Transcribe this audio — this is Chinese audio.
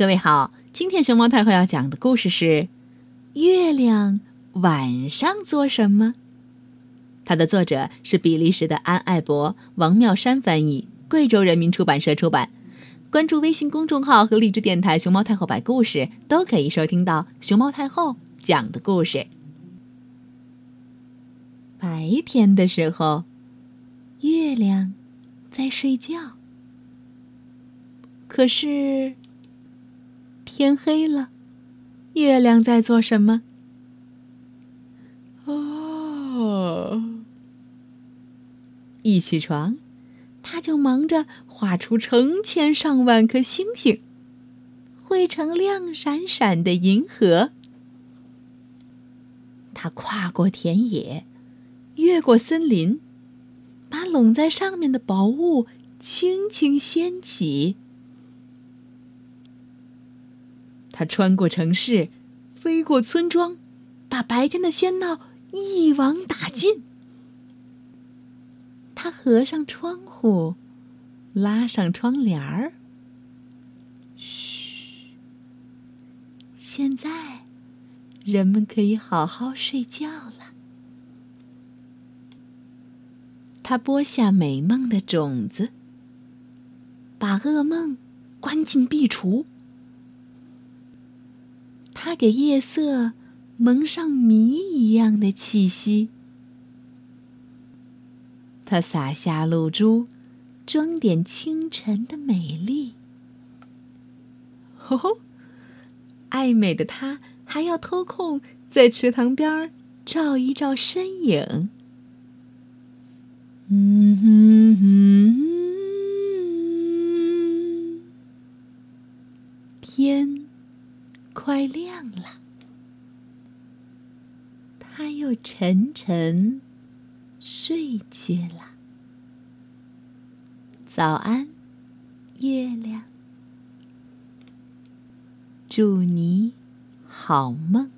各位好，今天熊猫太后要讲的故事是《月亮晚上做什么》。它的作者是比利时的安爱博，王妙山翻译，贵州人民出版社出版。关注微信公众号和荔枝电台“熊猫太后摆故事”，都可以收听到熊猫太后讲的故事。白天的时候，月亮在睡觉，可是。天黑了，月亮在做什么？哦，一起床，他就忙着画出成千上万颗星星，绘成亮闪闪的银河。他跨过田野，越过森林，把拢在上面的薄雾轻轻掀起。他穿过城市，飞过村庄，把白天的喧闹一网打尽。他合上窗户，拉上窗帘儿。嘘，现在人们可以好好睡觉了。他播下美梦的种子，把噩梦关进壁橱。他给夜色蒙上谜一样的气息，他洒下露珠，装点清晨的美丽。吼吼，爱美的他还要偷空在池塘边照一照身影。嗯哼哼，天。快亮了，他又沉沉睡去了。早安，月亮，祝你好梦。